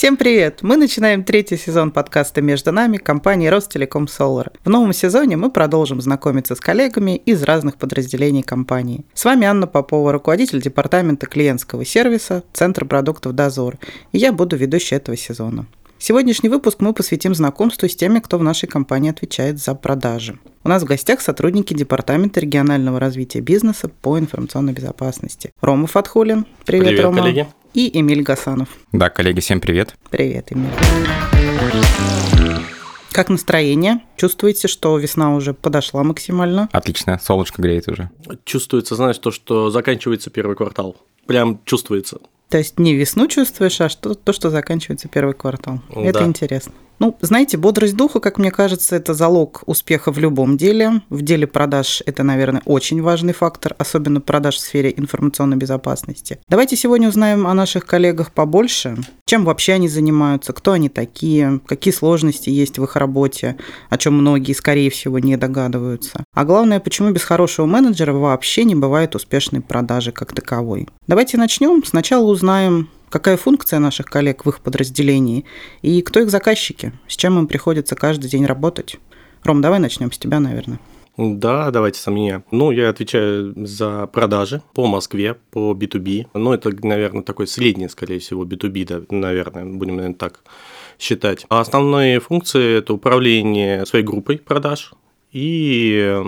Всем привет! Мы начинаем третий сезон подкаста «Между нами» компании Ростелеком Solar. В новом сезоне мы продолжим знакомиться с коллегами из разных подразделений компании. С вами Анна Попова, руководитель департамента клиентского сервиса Центра продуктов «Дозор», и я буду ведущей этого сезона. Сегодняшний выпуск мы посвятим знакомству с теми, кто в нашей компании отвечает за продажи. У нас в гостях сотрудники Департамента регионального развития бизнеса по информационной безопасности. Рома Фатхулин. Привет, Привет Рома. коллеги. И Эмиль Гасанов. Да, коллеги, всем привет. Привет, Эмиль. Как настроение? Чувствуете, что весна уже подошла максимально? Отлично, солнышко греет уже. Чувствуется, знаешь, то, что заканчивается первый квартал. Прям чувствуется. То есть не весну чувствуешь, а что, то, что заканчивается первый квартал. Да. Это интересно. Ну, знаете, бодрость духа, как мне кажется, это залог успеха в любом деле. В деле продаж это, наверное, очень важный фактор, особенно продаж в сфере информационной безопасности. Давайте сегодня узнаем о наших коллегах побольше. Чем вообще они занимаются, кто они такие, какие сложности есть в их работе, о чем многие, скорее всего, не догадываются. А главное, почему без хорошего менеджера вообще не бывает успешной продажи как таковой. Давайте начнем. Сначала узнаем, какая функция наших коллег в их подразделении и кто их заказчики, с чем им приходится каждый день работать. Ром, давай начнем с тебя, наверное. Да, давайте со меня. Ну, я отвечаю за продажи по Москве, по B2B. Ну, это, наверное, такой средний, скорее всего, B2B, да, наверное, будем, наверное, так считать. А основные функции – это управление своей группой продаж и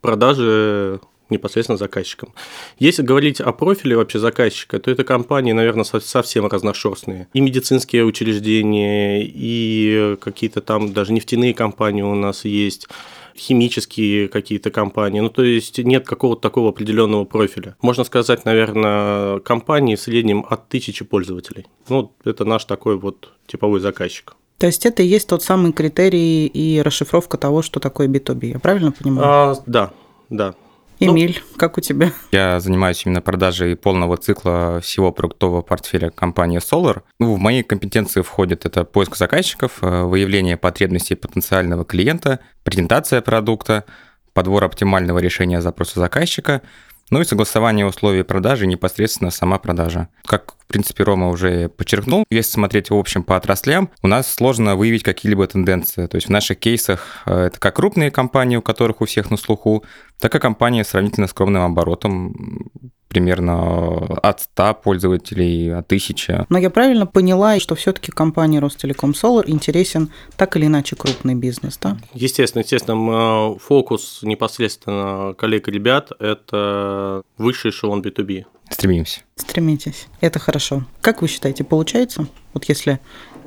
продажи непосредственно заказчикам. Если говорить о профиле вообще заказчика, то это компании, наверное, совсем разношерстные. И медицинские учреждения, и какие-то там даже нефтяные компании у нас есть, химические какие-то компании. Ну, то есть нет какого-то такого определенного профиля. Можно сказать, наверное, компании в среднем от тысячи пользователей. Ну, это наш такой вот типовой заказчик. То есть это и есть тот самый критерий и расшифровка того, что такое B2B. Я правильно понимаю? А, да, да. Эмиль, ну, как у тебя? Я занимаюсь именно продажей полного цикла всего продуктового портфеля компании Solar. Ну, в мои компетенции входит это поиск заказчиков, выявление потребностей потенциального клиента, презентация продукта, подбор оптимального решения запроса заказчика, ну и согласование условий продажи, непосредственно сама продажа. Как, в принципе, Рома уже подчеркнул, если смотреть в общем по отраслям, у нас сложно выявить какие-либо тенденции. То есть в наших кейсах это как крупные компании, у которых у всех на слуху, так и компании с сравнительно скромным оборотом, примерно от 100 пользователей, от 1000. Но я правильно поняла, что все-таки компании Ростелеком Solar интересен так или иначе крупный бизнес, да? Естественно, естественно, фокус непосредственно коллег и ребят – это высший эшелон B2B. Стремимся. Стремитесь. Это хорошо. Как вы считаете, получается? Вот если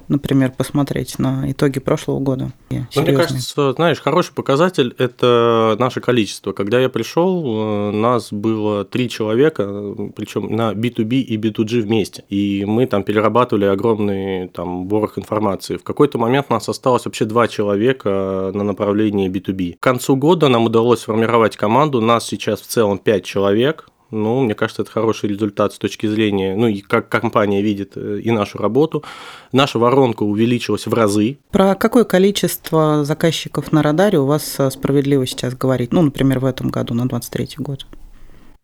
например, посмотреть на итоги прошлого года? Ну, мне кажется, знаешь, хороший показатель – это наше количество. Когда я пришел, нас было три человека, причем на B2B и B2G вместе. И мы там перерабатывали огромный там ворох информации. В какой-то момент нас осталось вообще два человека на направлении B2B. К концу года нам удалось сформировать команду. Нас сейчас в целом пять человек – ну, мне кажется, это хороший результат с точки зрения, ну, и как компания видит э, и нашу работу. Наша воронка увеличилась в разы. Про какое количество заказчиков на радаре у вас э, справедливо сейчас говорить? Ну, например, в этом году, на 23 год.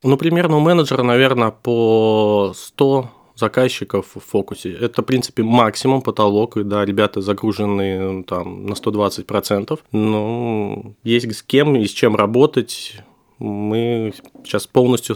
Ну, примерно у менеджера, наверное, по 100 заказчиков в фокусе. Это, в принципе, максимум, потолок, и да, ребята загружены там на 120%, но есть с кем и с чем работать, мы сейчас полностью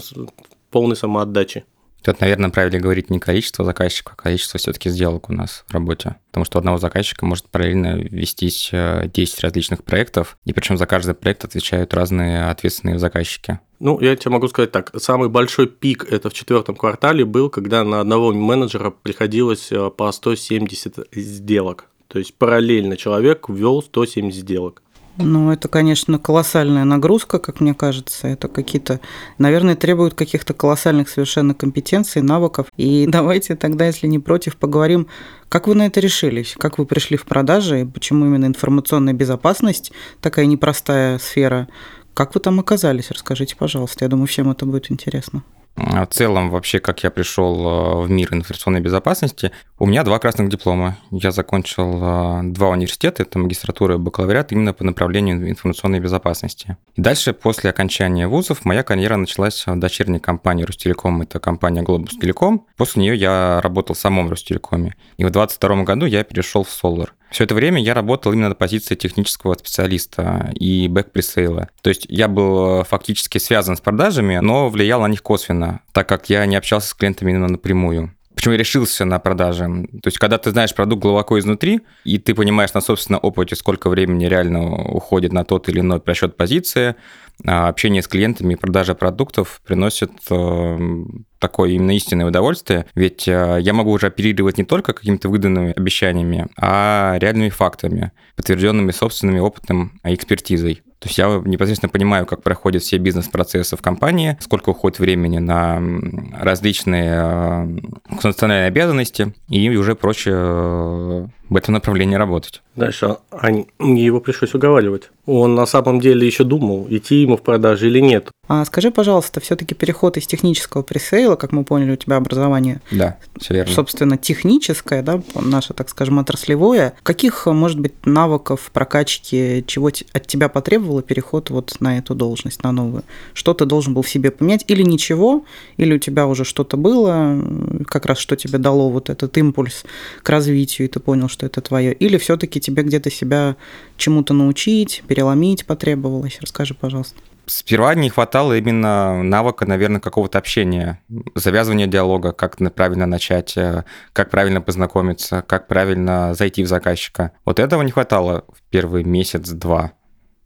полной самоотдачи. Тут, наверное, правильно говорить не количество заказчиков, а количество все-таки сделок у нас в работе. Потому что у одного заказчика может параллельно вестись 10 различных проектов, и причем за каждый проект отвечают разные ответственные заказчики. Ну, я тебе могу сказать так. Самый большой пик это в четвертом квартале был, когда на одного менеджера приходилось по 170 сделок. То есть параллельно человек ввел 170 сделок. Ну, это, конечно, колоссальная нагрузка, как мне кажется. Это какие-то, наверное, требуют каких-то колоссальных совершенно компетенций, навыков. И давайте тогда, если не против, поговорим, как вы на это решились? Как вы пришли в продажи? И почему именно информационная безопасность такая непростая сфера? Как вы там оказались? Расскажите, пожалуйста. Я думаю, всем это будет интересно. В целом, вообще, как я пришел в мир информационной безопасности, у меня два красных диплома. Я закончил два университета, это магистратура и бакалавриат именно по направлению информационной безопасности. И дальше, после окончания вузов, моя карьера началась в дочерней компании Ростелеком, это компания Globus Telecom. После нее я работал в самом Ростелекоме. И в 2022 году я перешел в Solar. Все это время я работал именно на позиции технического специалиста и back-presale а. То есть я был фактически связан с продажами, но влиял на них косвенно, так как я не общался с клиентами именно напрямую. Почему я решился на продажи? То есть, когда ты знаешь продукт глубоко изнутри, и ты понимаешь на собственном опыте, сколько времени реально уходит на тот или иной просчет позиции, а общение с клиентами и продажа продуктов приносит э, такое именно истинное удовольствие, ведь э, я могу уже оперировать не только какими-то выданными обещаниями, а реальными фактами, подтвержденными собственным опытом и экспертизой. То есть я непосредственно понимаю, как проходят все бизнес-процессы в компании, сколько уходит времени на различные э, функциональные обязанности, и уже проще э, в этом направлении работать. Дальше, а его пришлось уговаривать. Он на самом деле еще думал, идти ему в продажи или нет. А скажи, пожалуйста, все-таки переход из технического пресейла, как мы поняли, у тебя образование, да, все верно. собственно, техническое, да, наше, так скажем, отраслевое. Каких, может быть, навыков прокачки, чего от тебя потребовало переход вот на эту должность, на новую? Что ты должен был в себе поменять или ничего, или у тебя уже что-то было, как раз что тебе дало вот этот импульс к развитию, и ты понял, что это твое, или все-таки тебе где-то себя чему-то научить, переломить потребовалось? Расскажи, пожалуйста. Сперва не хватало именно навыка, наверное, какого-то общения, завязывания диалога, как правильно начать, э, как правильно познакомиться, как правильно зайти в заказчика. Вот этого не хватало в первый месяц-два.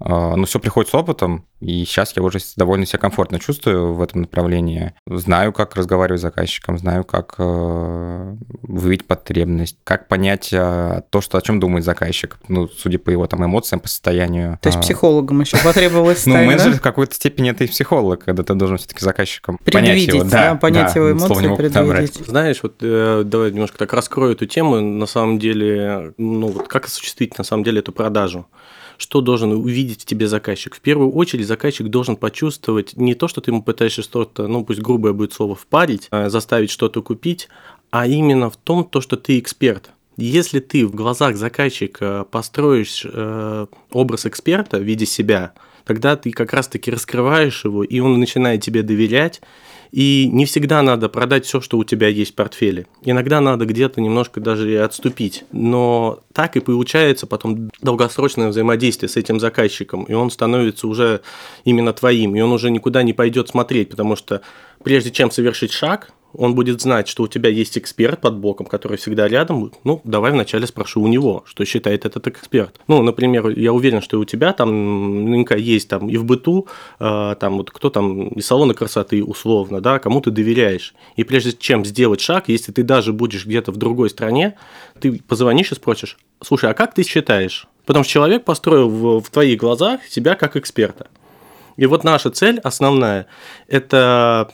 А, но все приходит с опытом, и сейчас я уже довольно себя комфортно чувствую в этом направлении. Знаю, как разговаривать с заказчиком, знаю, как э, выявить потребность, как понять э, то, что, о чем думает заказчик, ну, судя по его там эмоциям, по состоянию. То есть а. психологом еще потребовалось Ну, менеджер в какой-то степени это и психолог, когда ты должен все-таки заказчиком понять его. Да, понять его эмоции, предвидеть. Знаешь, вот э, давай немножко так раскрою эту тему. На самом деле, ну, вот как осуществить на самом деле эту продажу? Что должен увидеть в тебе заказчик? В первую очередь заказчик должен почувствовать не то, что ты ему пытаешься что-то, ну пусть грубое будет слово, впарить, а заставить что-то купить, а именно в том, то, что ты эксперт. Если ты в глазах заказчика построишь э, образ эксперта в виде себя, тогда ты как раз-таки раскрываешь его, и он начинает тебе доверять, и не всегда надо продать все, что у тебя есть в портфеле. Иногда надо где-то немножко даже и отступить. Но так и получается потом долгосрочное взаимодействие с этим заказчиком, и он становится уже именно твоим, и он уже никуда не пойдет смотреть, потому что прежде чем совершить шаг, он будет знать, что у тебя есть эксперт под боком, который всегда рядом. Ну, давай вначале спрошу у него, что считает этот эксперт. Ну, например, я уверен, что у тебя там наверняка есть там и в быту, э, там вот кто там из салона красоты условно, да, кому ты доверяешь. И прежде чем сделать шаг, если ты даже будешь где-то в другой стране, ты позвонишь и спросишь, слушай, а как ты считаешь? Потому что человек построил в, в твоих глазах себя как эксперта. И вот наша цель основная – это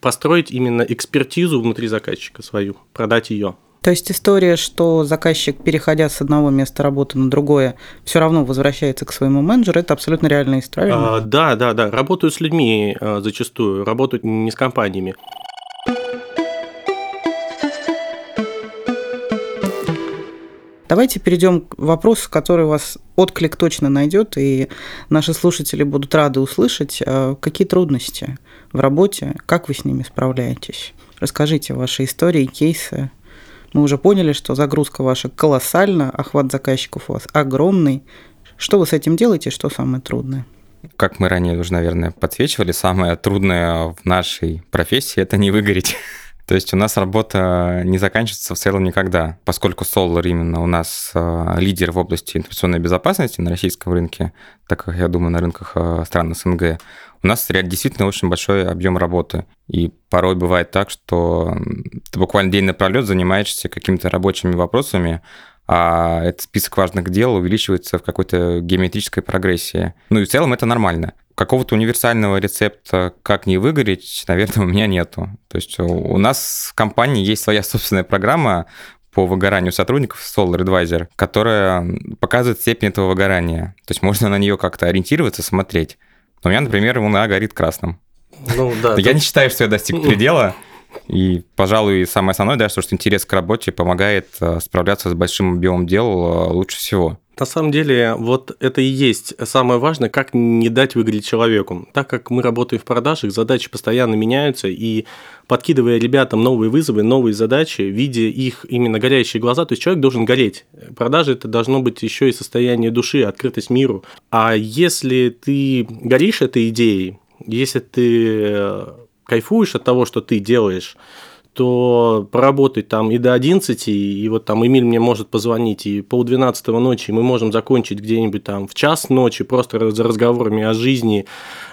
построить именно экспертизу внутри заказчика свою, продать ее. То есть история, что заказчик, переходя с одного места работы на другое, все равно возвращается к своему менеджеру, это абсолютно реальная история. А, да, да, да. Работают с людьми а, зачастую, работают не с компаниями. Давайте перейдем к вопросу, который у вас отклик точно найдет, и наши слушатели будут рады услышать. А какие трудности в работе, как вы с ними справляетесь? Расскажите ваши истории, кейсы. Мы уже поняли, что загрузка ваша колоссальна, охват заказчиков у вас огромный. Что вы с этим делаете, что самое трудное? Как мы ранее уже, наверное, подсвечивали, самое трудное в нашей профессии – это не выгореть. То есть у нас работа не заканчивается в целом никогда, поскольку Solar именно у нас э, лидер в области информационной безопасности на российском рынке, так как я думаю на рынках э, стран СНГ, у нас действительно очень большой объем работы. И порой бывает так, что ты буквально день напролет занимаешься какими-то рабочими вопросами, а этот список важных дел увеличивается в какой-то геометрической прогрессии. Ну и в целом это нормально какого-то универсального рецепта, как не выгореть, наверное, у меня нету. То есть у нас в компании есть своя собственная программа по выгоранию сотрудников Solar Advisor, которая показывает степень этого выгорания. То есть можно на нее как-то ориентироваться, смотреть. Но у меня, например, она горит красным. Ну, да. Я не считаю, что я достиг предела. И, пожалуй, самое основное, да, что интерес к работе помогает э, справляться с большим объемом дел э, лучше всего. На самом деле, вот это и есть самое важное, как не дать выгореть человеку. Так как мы работаем в продажах, задачи постоянно меняются, и подкидывая ребятам новые вызовы, новые задачи, видя их именно горящие глаза, то есть человек должен гореть. Продажи это должно быть еще и состояние души, открытость миру. А если ты горишь этой идеей, если ты кайфуешь от того, что ты делаешь, то поработать там и до 11, и вот там Эмиль мне может позвонить, и пол 12 ночи мы можем закончить где-нибудь там в час ночи просто за разговорами о жизни,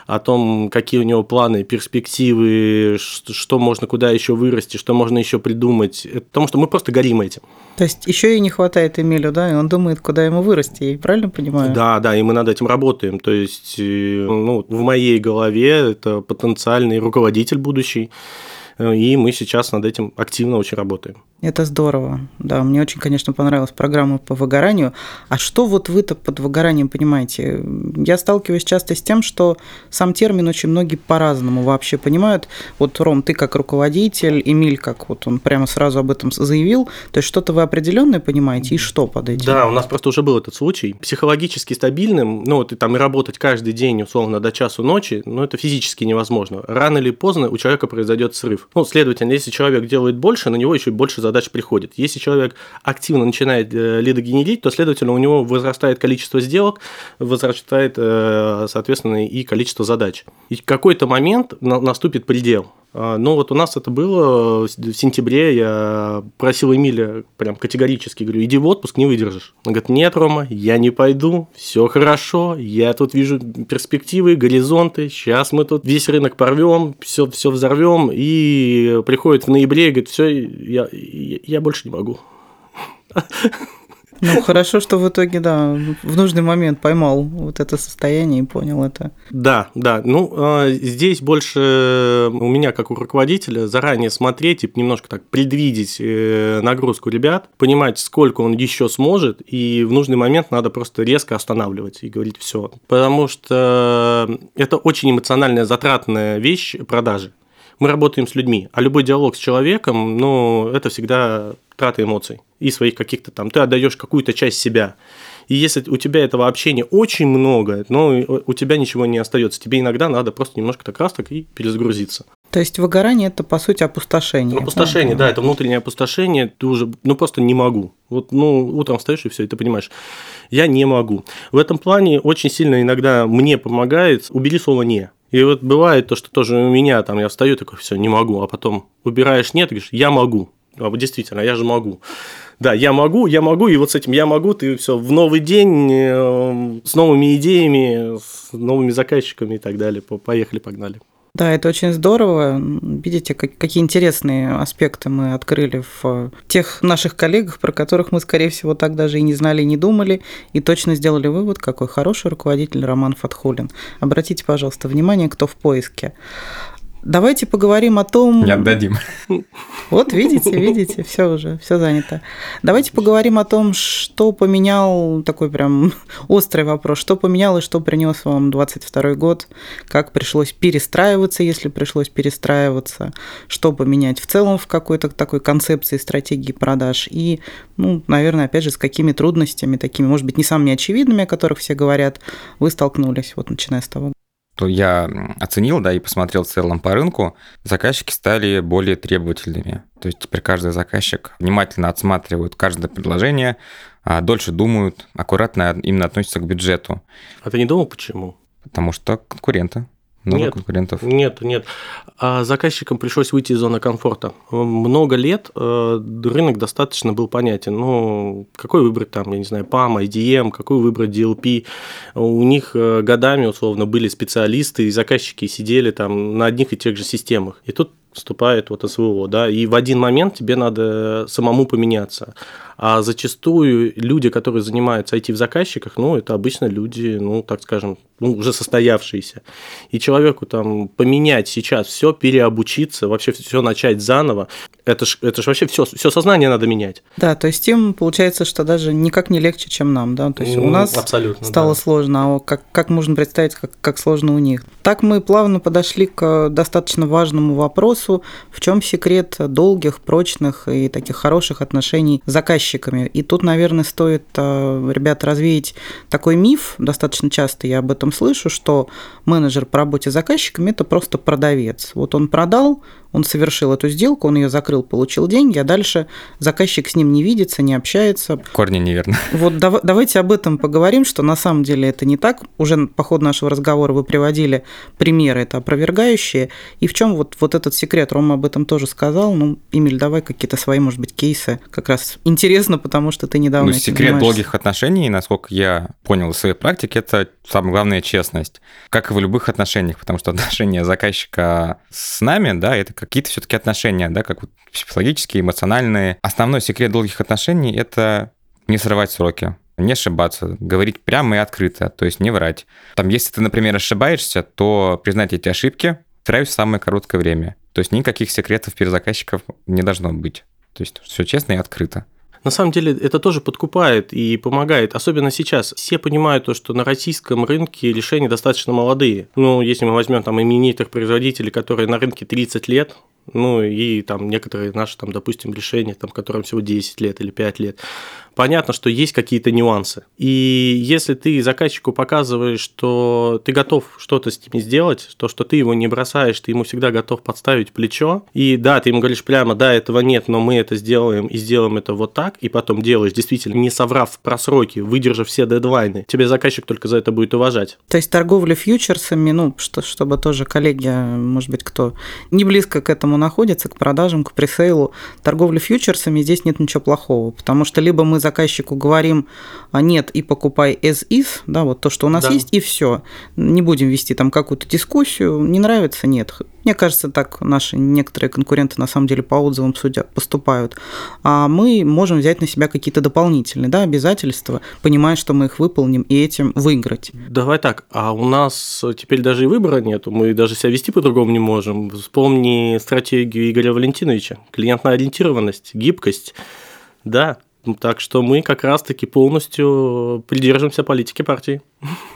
о том, какие у него планы, перспективы, что можно куда еще вырасти, что можно еще придумать, потому что мы просто горим этим. То есть еще и не хватает Эмилю, да, и он думает, куда ему вырасти, я правильно понимаю? Да, да, и мы над этим работаем. То есть, э, ну, в моей голове это потенциальный руководитель будущий, и мы сейчас над этим активно очень работаем. Это здорово. Да, мне очень, конечно, понравилась программа по выгоранию. А что вот вы-то под выгоранием понимаете? Я сталкиваюсь часто с тем, что сам термин очень многие по-разному вообще понимают. Вот, Ром, ты как руководитель, Эмиль, как вот он прямо сразу об этом заявил. То есть что-то вы определенное понимаете и что под этим? Да, у нас просто уже был этот случай. Психологически стабильным, ну, вот и там и работать каждый день, условно, до часу ночи, ну, это физически невозможно. Рано или поздно у человека произойдет срыв. Ну, следовательно, если человек делает больше, на него еще больше задачи задач приходит. Если человек активно начинает э, лидогенерить, то, следовательно, у него возрастает количество сделок, возрастает, э, соответственно, и количество задач. И в какой-то момент наступит предел. А, ну вот у нас это было в сентябре, я просил Эмиля прям категорически, говорю, иди в отпуск, не выдержишь. Он говорит, нет, Рома, я не пойду, все хорошо, я тут вижу перспективы, горизонты, сейчас мы тут весь рынок порвем, все, все взорвем, и приходит в ноябре и говорит, все, я, я больше не могу. Ну, хорошо, что в итоге, да, в нужный момент поймал вот это состояние и понял это. Да, да. Ну, а, здесь больше у меня, как у руководителя, заранее смотреть и немножко так предвидеть э, нагрузку ребят, понимать, сколько он еще сможет, и в нужный момент надо просто резко останавливать и говорить все. Потому что это очень эмоциональная, затратная вещь продажи мы работаем с людьми, а любой диалог с человеком, ну, это всегда трата эмоций и своих каких-то там, ты отдаешь какую-то часть себя. И если у тебя этого общения очень много, ну, у тебя ничего не остается. Тебе иногда надо просто немножко так раз так и перезагрузиться. То есть выгорание это по сути опустошение. Опустошение, да, да это внутреннее опустошение. Ты уже, ну просто не могу. Вот, ну утром встаешь и все, и ты понимаешь, я не могу. В этом плане очень сильно иногда мне помогает убери слово не. И вот бывает то, что тоже у меня там я встаю такой, все, не могу, а потом убираешь нет, говоришь, я могу. А действительно, я же могу. Да, я могу, я могу, и вот с этим я могу, ты все в новый день э, с новыми идеями, с новыми заказчиками и так далее. Поехали, погнали. Да, это очень здорово. Видите, как, какие интересные аспекты мы открыли в тех наших коллегах, про которых мы, скорее всего, так даже и не знали, и не думали, и точно сделали вывод, какой хороший руководитель Роман Фатхулин. Обратите, пожалуйста, внимание, кто в поиске. Давайте поговорим о том... Не отдадим. Вот видите, видите, все уже, все занято. Давайте поговорим о том, что поменял, такой прям острый вопрос, что поменял и что принес вам 22 год, как пришлось перестраиваться, если пришлось перестраиваться, что поменять в целом в какой-то такой концепции стратегии продаж и, ну, наверное, опять же, с какими трудностями такими, может быть, не самыми очевидными, о которых все говорят, вы столкнулись, вот начиная с того что я оценил, да, и посмотрел в целом по рынку, заказчики стали более требовательными. То есть теперь каждый заказчик внимательно отсматривает каждое предложение, а дольше думают, аккуратно именно относятся к бюджету. А ты не думал, почему? Потому что конкуренты. Много нет, конкурентов. Нет, нет. А заказчикам пришлось выйти из зоны комфорта. Много лет э, рынок достаточно был понятен. Ну, какой выбрать там, я не знаю, PAM, IDM, какой выбрать DLP. У них э, годами, условно, были специалисты, и заказчики сидели там на одних и тех же системах. И тут вступает вот СВО, да, и в один момент тебе надо самому поменяться. А зачастую люди, которые занимаются IT в заказчиках, ну, это обычно люди, ну, так скажем, ну, уже состоявшиеся. И человеку там поменять сейчас все, переобучиться, вообще все начать заново, это ж, это ж вообще все, все сознание надо менять. Да, то есть им получается, что даже никак не легче, чем нам, да, то есть ну, у нас абсолютно, стало да. сложно, а как, как можно представить, как, как сложно у них. Так мы плавно подошли к достаточно важному вопросу, в чем секрет долгих, прочных и таких хороших отношений с заказчиками. И тут, наверное, стоит, э, ребят, развеять такой миф, достаточно часто я об этом слышу, что менеджер по работе с заказчиками – это просто продавец. Вот он продал, он совершил эту сделку, он ее закрыл, получил деньги, а дальше заказчик с ним не видится, не общается. Корни неверно. Вот дав- давайте об этом поговорим, что на самом деле это не так. Уже по ходу нашего разговора вы приводили примеры, это опровергающие. И в чем вот, вот этот секрет? Рома об этом тоже сказал. Ну, Эмиль, давай какие-то свои, может быть, кейсы. Как раз интересно, потому что ты недавно Ну, секрет долгих отношений, насколько я понял из своей практики, это самое главное честность. Как и в любых отношениях, потому что отношения заказчика с нами, да, это какие-то все-таки отношения, да, как вот психологические, эмоциональные. Основной секрет долгих отношений – это не срывать сроки не ошибаться, говорить прямо и открыто, то есть не врать. Там, если ты, например, ошибаешься, то признать эти ошибки, стараюсь в самое короткое время. То есть никаких секретов перед заказчиков не должно быть. То есть все честно и открыто на самом деле это тоже подкупает и помогает, особенно сейчас. Все понимают то, что на российском рынке решения достаточно молодые. Ну, если мы возьмем там именитых производителей, которые на рынке 30 лет, ну и там некоторые наши, там, допустим, решения, там, которым всего 10 лет или 5 лет, понятно, что есть какие-то нюансы. И если ты заказчику показываешь, что ты готов что-то с ними сделать, то, что ты его не бросаешь, ты ему всегда готов подставить плечо, и да, ты ему говоришь прямо, да, этого нет, но мы это сделаем и сделаем это вот так, и потом делаешь, действительно, не соврав про сроки, выдержав все дедлайны, тебе заказчик только за это будет уважать. То есть торговля фьючерсами, ну, что, чтобы тоже коллеги, может быть, кто не близко к этому находится, к продажам, к пресейлу, торговля фьючерсами здесь нет ничего плохого, потому что либо мы заказчику говорим «А нет и покупай as is, да, вот то, что у нас да. есть, и все. Не будем вести там какую-то дискуссию, не нравится, нет. Мне кажется, так наши некоторые конкуренты на самом деле по отзывам судя поступают. А мы можем взять на себя какие-то дополнительные да, обязательства, понимая, что мы их выполним и этим выиграть. Давай так, а у нас теперь даже и выбора нету, мы даже себя вести по-другому не можем. Вспомни стратегию Игоря Валентиновича, клиентная ориентированность, гибкость. Да, так что мы как раз-таки полностью придерживаемся политики партии.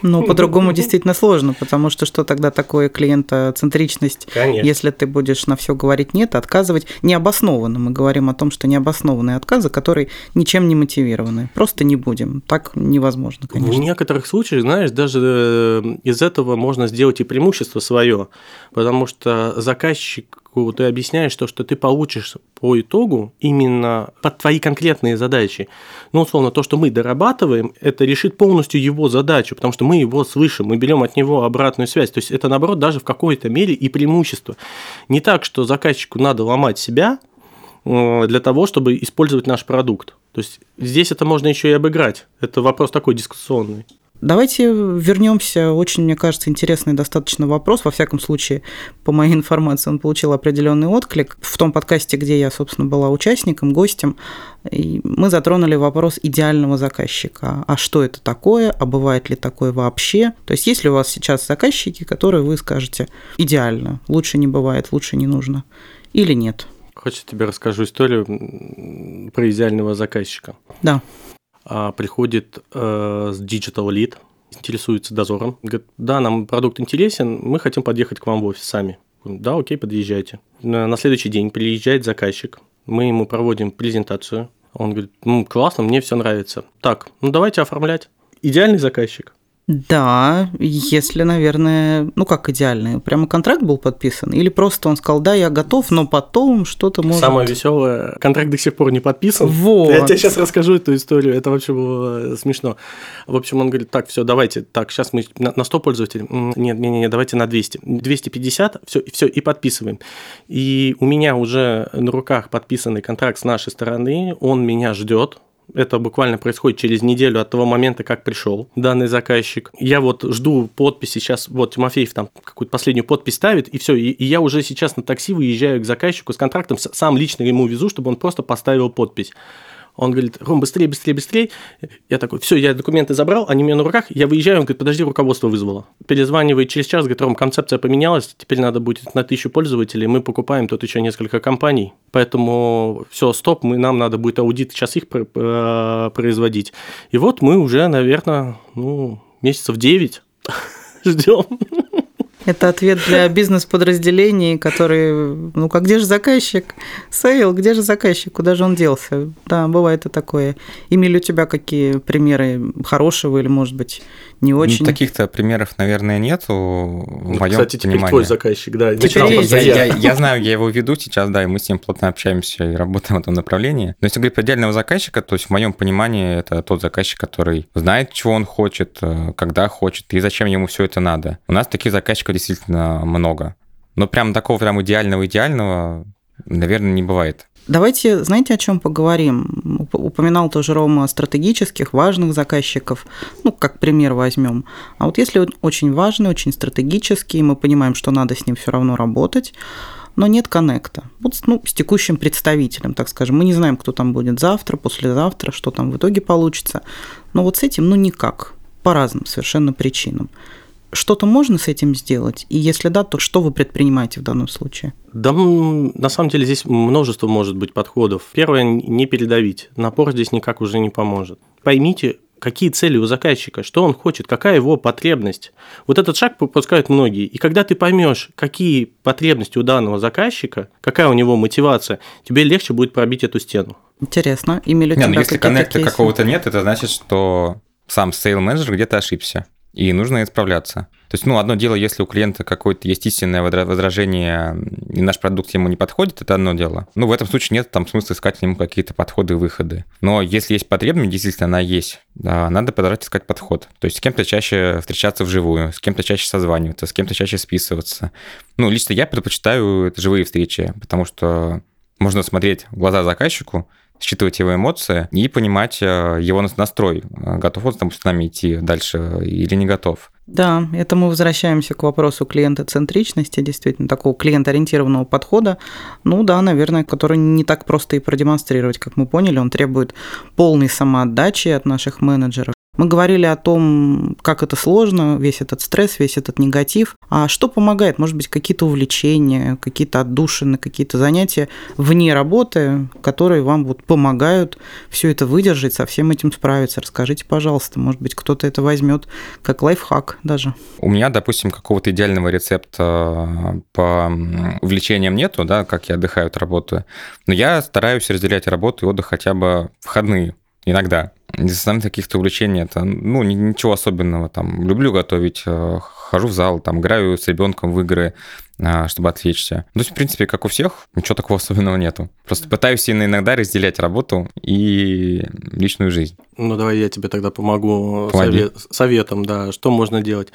Ну, по-другому действительно сложно, потому что что тогда такое клиентоцентричность, Конечно. если ты будешь на все говорить нет, отказывать необоснованно. Мы говорим о том, что необоснованные отказы, которые ничем не мотивированы. Просто не будем. Так невозможно, конечно. В некоторых случаях, знаешь, даже э, из этого можно сделать и преимущество свое, потому что заказчик ты объясняешь то, что ты получишь по итогу именно под твои конкретные задачи. Ну, условно, то, что мы дорабатываем, это решит полностью его задачу, потому что мы его слышим, мы берем от него обратную связь. То есть это, наоборот, даже в какой-то мере и преимущество. Не так, что заказчику надо ломать себя э, для того, чтобы использовать наш продукт. То есть здесь это можно еще и обыграть. Это вопрос такой дискуссионный. Давайте вернемся. Очень, мне кажется, интересный достаточно вопрос. Во всяком случае, по моей информации, он получил определенный отклик. В том подкасте, где я, собственно, была участником, гостем, мы затронули вопрос идеального заказчика. А что это такое? А бывает ли такое вообще? То есть, есть ли у вас сейчас заказчики, которые вы скажете идеально, лучше не бывает, лучше не нужно, или нет? Хочешь, тебе расскажу историю про идеального заказчика? Да. А, приходит э, с Digital Lead, интересуется дозором, говорит, да, нам продукт интересен, мы хотим подъехать к вам в офис сами. Да, окей, подъезжайте. На следующий день приезжает заказчик, мы ему проводим презентацию. Он говорит, ну, классно, мне все нравится. Так, ну давайте оформлять. Идеальный заказчик. Да, если, наверное, ну как идеальный, прямо контракт был подписан, или просто он сказал, да, я готов, но потом что-то может... Самое веселое, контракт до сих пор не подписан. Вот. Я тебе сейчас расскажу эту историю, это вообще было смешно. В общем, он говорит, так, все, давайте, так, сейчас мы на 100 пользователей, нет, нет, нет, давайте на 200, 250, все, все, и подписываем. И у меня уже на руках подписанный контракт с нашей стороны, он меня ждет, это буквально происходит через неделю от того момента, как пришел данный заказчик. Я вот жду подписи, сейчас вот Тимофеев там какую-то последнюю подпись ставит, и все, и, и я уже сейчас на такси выезжаю к заказчику с контрактом, сам лично ему везу, чтобы он просто поставил подпись. Он говорит, Ром, быстрее, быстрее, быстрее. Я такой, все, я документы забрал, они у меня на руках, я выезжаю, он говорит, подожди, руководство вызвало. Перезванивает через час, говорит, Ром, концепция поменялась, теперь надо будет на тысячу пользователей, мы покупаем тут еще несколько компаний, поэтому все, стоп, мы, нам надо будет аудит сейчас их производить. И вот мы уже, наверное, ну, месяцев 9 ждем. Это ответ для бизнес-подразделений, которые, ну, как где же заказчик? Сейл, где же заказчик? Куда же он делся? Да, бывает и такое. Эмиль, у тебя какие примеры хорошего или, может быть, не очень? Ну, таких-то примеров, наверное, нету в ну, моем Кстати, теперь понимании. твой заказчик, да. Теперь я, я, я, я знаю, я его веду сейчас, да, и мы с ним плотно общаемся и работаем в этом направлении. Но если говорить про идеального заказчика, то есть в моем понимании это тот заказчик, который знает, чего он хочет, э, когда хочет и зачем ему все это надо. У нас таких заказчиков действительно много. Но прям такого прям идеального-идеального, наверное, не бывает. Давайте, знаете, о чем поговорим? Упоминал тоже Рома стратегических, важных заказчиков. Ну, как пример возьмем. А вот если он очень важный, очень стратегический, мы понимаем, что надо с ним все равно работать, но нет коннекта. Вот ну, с текущим представителем, так скажем. Мы не знаем, кто там будет завтра, послезавтра, что там в итоге получится. Но вот с этим, ну, никак. По разным совершенно причинам. Что-то можно с этим сделать? И если да, то что вы предпринимаете в данном случае? Да, на самом деле здесь множество может быть подходов. Первое, не передавить. Напор здесь никак уже не поможет. Поймите, какие цели у заказчика, что он хочет, какая его потребность. Вот этот шаг пропускают многие. И когда ты поймешь, какие потребности у данного заказчика, какая у него мотивация, тебе легче будет пробить эту стену. Интересно. Эмиль, Нет, ну, если коннекта какого-то нет, это значит, что сам сейл-менеджер где-то ошибся и нужно исправляться. То есть, ну, одно дело, если у клиента какое-то есть истинное возражение, и наш продукт ему не подходит, это одно дело. Ну, в этом случае нет там смысла искать ему какие-то подходы и выходы. Но если есть потребность, действительно она есть, да, надо продолжать искать подход. То есть с кем-то чаще встречаться вживую, с кем-то чаще созваниваться, с кем-то чаще списываться. Ну, лично я предпочитаю живые встречи, потому что можно смотреть в глаза заказчику, считывать его эмоции и понимать э, его настрой. Э, готов он там, с нами идти дальше или не готов. Да, это мы возвращаемся к вопросу клиентоцентричности, действительно, такого клиентоориентированного подхода. Ну да, наверное, который не так просто и продемонстрировать, как мы поняли. Он требует полной самоотдачи от наших менеджеров. Мы говорили о том, как это сложно, весь этот стресс, весь этот негатив. А что помогает? Может быть, какие-то увлечения, какие-то отдушины, какие-то занятия вне работы, которые вам вот помогают все это выдержать, со всем этим справиться. Расскажите, пожалуйста, может быть, кто-то это возьмет как лайфхак даже. У меня, допустим, какого-то идеального рецепта по увлечениям нету, да, как я отдыхаю от работы. Но я стараюсь разделять работу и отдых хотя бы входные иногда. Из основных каких-то увлечений это, ну, ничего особенного. Там, люблю готовить, э, хожу в зал, там, играю с ребенком в игры, э, чтобы отвлечься. Ну, в принципе, как у всех, ничего такого особенного нету. Просто пытаюсь иногда разделять работу и личную жизнь. Ну, давай я тебе тогда помогу совет, советом, да, что можно делать.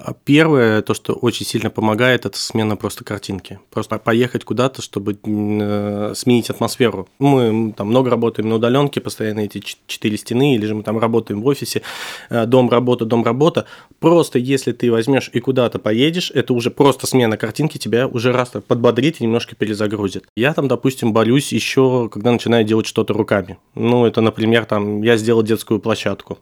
А первое, то, что очень сильно помогает, это смена просто картинки. Просто поехать куда-то, чтобы э, сменить атмосферу. Мы там много работаем на удаленке, постоянно эти четыре стены, или же мы там работаем в офисе, э, дом, работа, дом, работа. Просто если ты возьмешь и куда-то поедешь, это уже просто смена картинки тебя уже раз подбодрит и немножко перезагрузит. Я там, допустим, борюсь еще, когда начинаю делать что-то руками. Ну, это, например, там, я сделал детскую площадку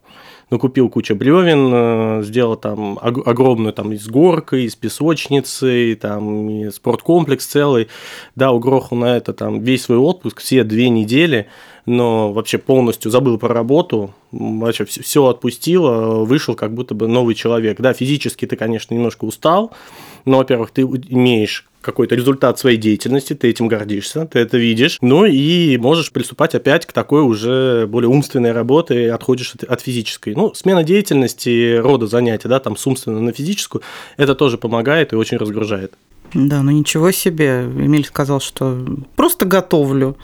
накупил кучу бревен, э, сделал там огромную там с горкой, с песочницей, там и спорткомплекс целый, да, угрохал на это там весь свой отпуск, все две недели, но вообще полностью забыл про работу, вообще все отпустил, вышел как будто бы новый человек. Да, физически ты, конечно, немножко устал, но, во-первых, ты имеешь какой-то результат своей деятельности, ты этим гордишься, ты это видишь, ну и можешь приступать опять к такой уже более умственной работе, отходишь от, от физической. Ну, смена деятельности, рода занятия, да, там с умственной на физическую, это тоже помогает и очень разгружает. Да, ну ничего себе. Эмиль сказал, что просто готовлю.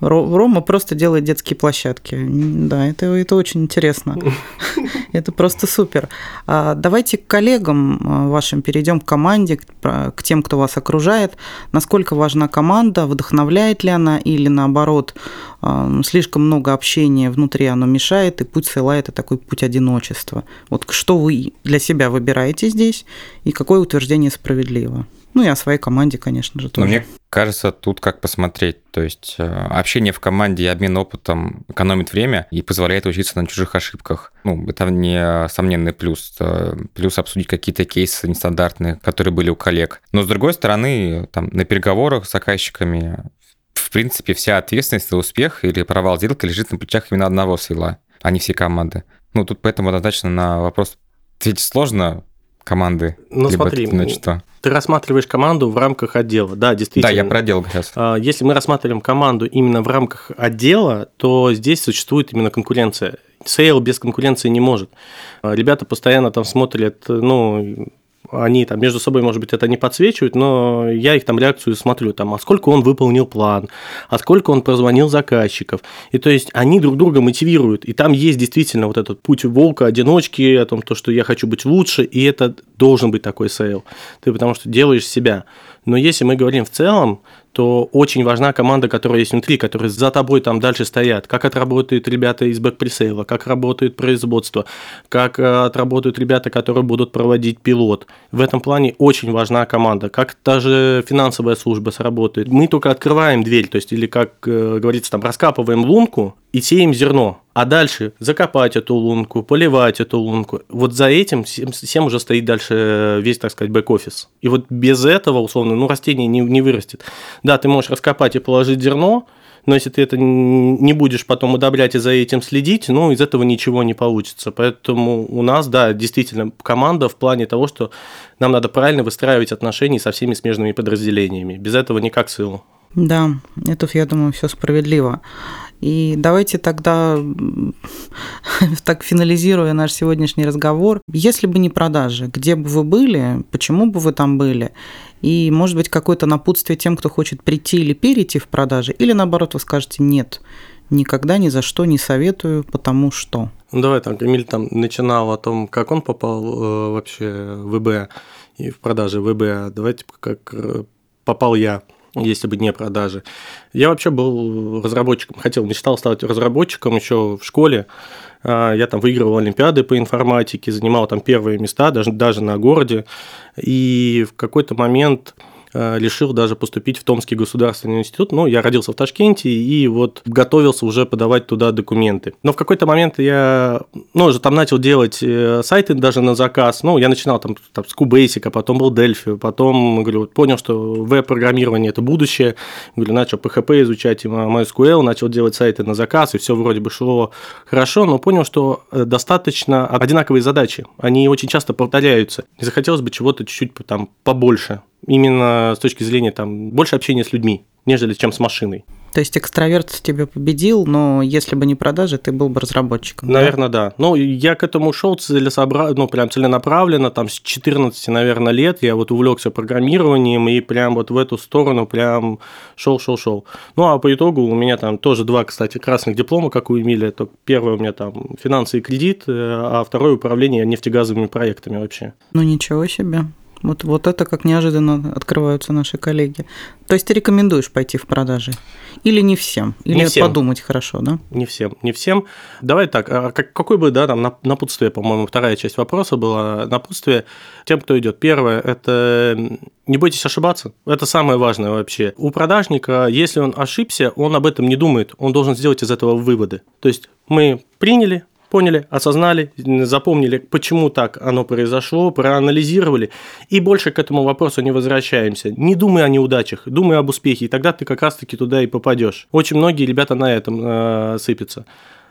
Рома просто делает детские площадки. Да, это, это очень интересно. Это просто супер. А давайте к коллегам а, вашим перейдем, к команде, к тем, кто вас окружает. Насколько важна команда, вдохновляет ли она или наоборот а, слишком много общения внутри оно мешает, и путь села – это такой путь одиночества. Вот что вы для себя выбираете здесь, и какое утверждение справедливо? Ну и о своей команде, конечно же, тоже. Но мне кажется, тут как посмотреть. То есть э, общение в команде и обмен опытом экономит время и позволяет учиться на чужих ошибках. Ну, это не сомненный плюс. Плюс обсудить какие-то кейсы нестандартные, которые были у коллег. Но с другой стороны, там, на переговорах с заказчиками в принципе, вся ответственность за успех или провал сделки лежит на плечах именно одного сейла, а не всей команды. Ну, тут поэтому однозначно на вопрос ответить сложно, команды? Ну, либо смотри, это, что? ты рассматриваешь команду в рамках отдела. Да, действительно. Да, я про отдел сейчас. Если мы рассматриваем команду именно в рамках отдела, то здесь существует именно конкуренция. Sale без конкуренции не может. А, ребята постоянно там смотрят, ну, они там между собой, может быть, это не подсвечивают, но я их там реакцию смотрю, там, а сколько он выполнил план, а сколько он прозвонил заказчиков. И то есть они друг друга мотивируют. И там есть действительно вот этот путь волка, одиночки, о том, то, что я хочу быть лучше, и это должен быть такой sale. Ты потому что делаешь себя. Но если мы говорим в целом, то очень важна команда, которая есть внутри, которые за тобой там дальше стоят. Как отработают ребята из back-presale а, как работает производство, как э, отработают ребята, которые будут проводить пилот. В этом плане очень важна команда. Как даже финансовая служба сработает. Мы только открываем дверь, то есть или как э, говорится, там раскапываем лунку и сеем зерно. А дальше закопать эту лунку, поливать эту лунку. Вот за этим всем, всем уже стоит дальше э, весь, так сказать, бэк-офис. И вот без этого, условно, ну, растение не, не вырастет. Да, ты можешь раскопать и положить зерно, но если ты это не будешь потом удобрять и за этим следить, ну, из этого ничего не получится. Поэтому у нас, да, действительно, команда в плане того, что нам надо правильно выстраивать отношения со всеми смежными подразделениями. Без этого никак силу. Да, это, я думаю, все справедливо. И давайте тогда, так финализируя наш сегодняшний разговор, если бы не продажи, где бы вы были, почему бы вы там были, и, может быть, какое-то напутствие тем, кто хочет прийти или перейти в продажи, или наоборот, вы скажете «нет, никогда ни за что не советую, потому что». Ну, давай так, Эмиль там начинал о том, как он попал э, вообще в ВБ и в продаже ВБ. Давайте как э, попал я если бы не продажи. Я вообще был разработчиком, хотел, мечтал стать разработчиком еще в школе. А, я там выигрывал олимпиады по информатике, занимал там первые места, даже, даже на городе. И в какой-то момент решил даже поступить в Томский государственный институт. Ну, я родился в Ташкенте и вот готовился уже подавать туда документы. Но в какой-то момент я, ну, уже там начал делать э, сайты даже на заказ. Ну, я начинал там, там с QBasic, потом был Delphi, потом, говорю, понял, что веб-программирование – это будущее. Говорю, начал PHP изучать и MySQL, начал делать сайты на заказ, и все вроде бы шло хорошо, но понял, что э, достаточно одинаковые задачи. Они очень часто повторяются. И захотелось бы чего-то чуть-чуть там побольше именно с точки зрения там больше общения с людьми, нежели чем с машиной. То есть экстраверт тебя победил, но если бы не продажи, ты был бы разработчиком. Наверное, да. да. Ну, я к этому шел целесообра... ну, прям целенаправленно, там с 14, наверное, лет я вот увлекся программированием и прям вот в эту сторону прям шел, шел, шел. Ну, а по итогу у меня там тоже два, кстати, красных диплома, как у Эмилия. То первое у меня там финансы и кредит, э, а второе управление нефтегазовыми проектами вообще. Ну, ничего себе. Вот, вот это как неожиданно открываются наши коллеги. То есть ты рекомендуешь пойти в продажи? Или не всем? Или не всем. подумать хорошо, да? Не всем, не всем. Давай так, а какой бы, да, там напутствие, по-моему, вторая часть вопроса была, напутствие тем, кто идет. Первое – это не бойтесь ошибаться. Это самое важное вообще. У продажника, если он ошибся, он об этом не думает, он должен сделать из этого выводы. То есть мы приняли, поняли, осознали, запомнили, почему так оно произошло, проанализировали, и больше к этому вопросу не возвращаемся. Не думай о неудачах, думай об успехе, и тогда ты как раз-таки туда и попадешь. Очень многие ребята на этом э, сыпятся.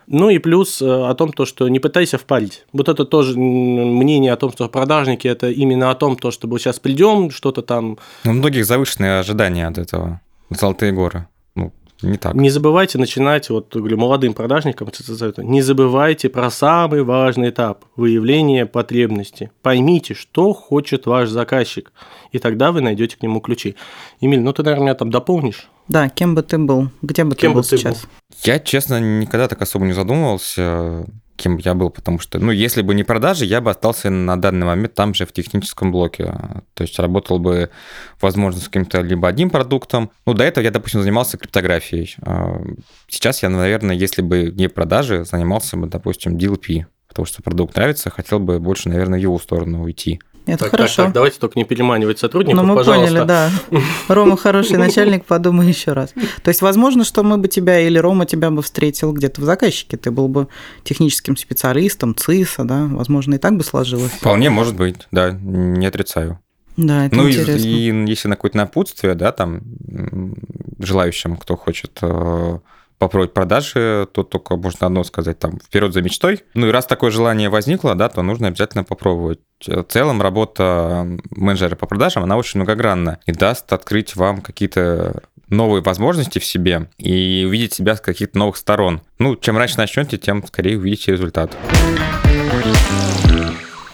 Ну и плюс э, о том, то, что не пытайся впарить. Вот это тоже мнение о том, что продажники это именно о том, то, что мы сейчас придем, что-то там. У многих завышенные ожидания от этого. Золотые горы не так. Не забывайте начинать, вот говорю, молодым продажникам, не забывайте про самый важный этап – выявление потребности. Поймите, что хочет ваш заказчик, и тогда вы найдете к нему ключи. Эмиль, ну ты, наверное, меня там дополнишь? Да, кем бы ты был? Где бы кем ты был бы сейчас? Ты был? Я, честно, никогда так особо не задумывался кем я был, потому что, ну, если бы не продажи, я бы остался на данный момент там же в техническом блоке. То есть работал бы, возможно, с каким-то либо одним продуктом. Ну, до этого я, допустим, занимался криптографией. А, сейчас я, наверное, если бы не продажи, занимался бы, допустим, DLP, потому что продукт нравится, хотел бы больше, наверное, в его сторону уйти. Это так, хорошо. Так, так, давайте только не переманивать сотрудников, Ну, мы пожалуйста. поняли, да. Рома хороший начальник, подумай еще раз. То есть, возможно, что мы бы тебя или Рома тебя бы встретил где-то в заказчике. Ты был бы техническим специалистом, ЦИСа, да? Возможно, и так бы сложилось. Вполне может быть, да, не отрицаю. Да, это ну, и, интересно. и если на какое-то напутствие, да, там, желающим, кто хочет э, попробовать продажи, то только можно одно сказать, там, вперед за мечтой. Ну и раз такое желание возникло, да, то нужно обязательно попробовать. В целом работа менеджера по продажам, она очень многогранна и даст открыть вам какие-то новые возможности в себе и увидеть себя с каких-то новых сторон. Ну, чем раньше начнете, тем скорее увидите результат.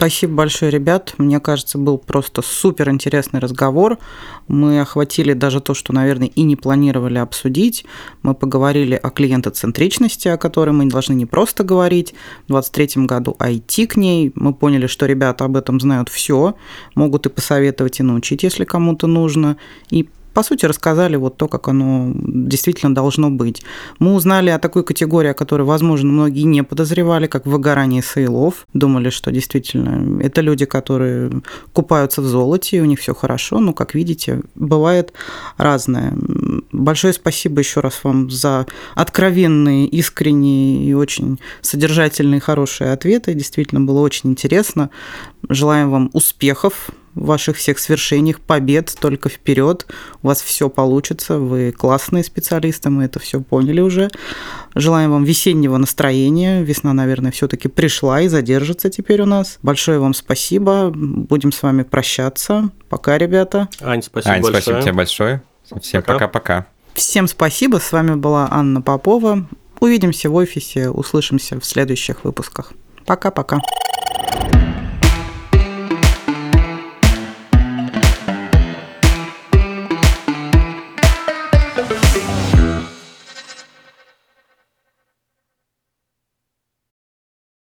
Спасибо большое, ребят. Мне кажется, был просто супер интересный разговор. Мы охватили даже то, что, наверное, и не планировали обсудить. Мы поговорили о клиентоцентричности, о которой мы должны не просто говорить. В 2023 году IT к ней. Мы поняли, что ребята об этом знают все, могут и посоветовать, и научить, если кому-то нужно. И по сути, рассказали вот то, как оно действительно должно быть. Мы узнали о такой категории, о которой, возможно, многие не подозревали, как выгорание сейлов. Думали, что действительно это люди, которые купаются в золоте, и у них все хорошо. Но, как видите, бывает разное. Большое спасибо еще раз вам за откровенные, искренние и очень содержательные, хорошие ответы. Действительно, было очень интересно. Желаем вам успехов в ваших всех свершениях, побед, только вперед. У вас все получится, вы классные специалисты, мы это все поняли уже. Желаем вам весеннего настроения. Весна, наверное, все-таки пришла и задержится теперь у нас. Большое вам спасибо. Будем с вами прощаться. Пока, ребята. Ань, спасибо Ань, большое. спасибо тебе большое. Всем Пока. пока-пока. Всем спасибо. С вами была Анна Попова. Увидимся в офисе, услышимся в следующих выпусках. Пока-пока.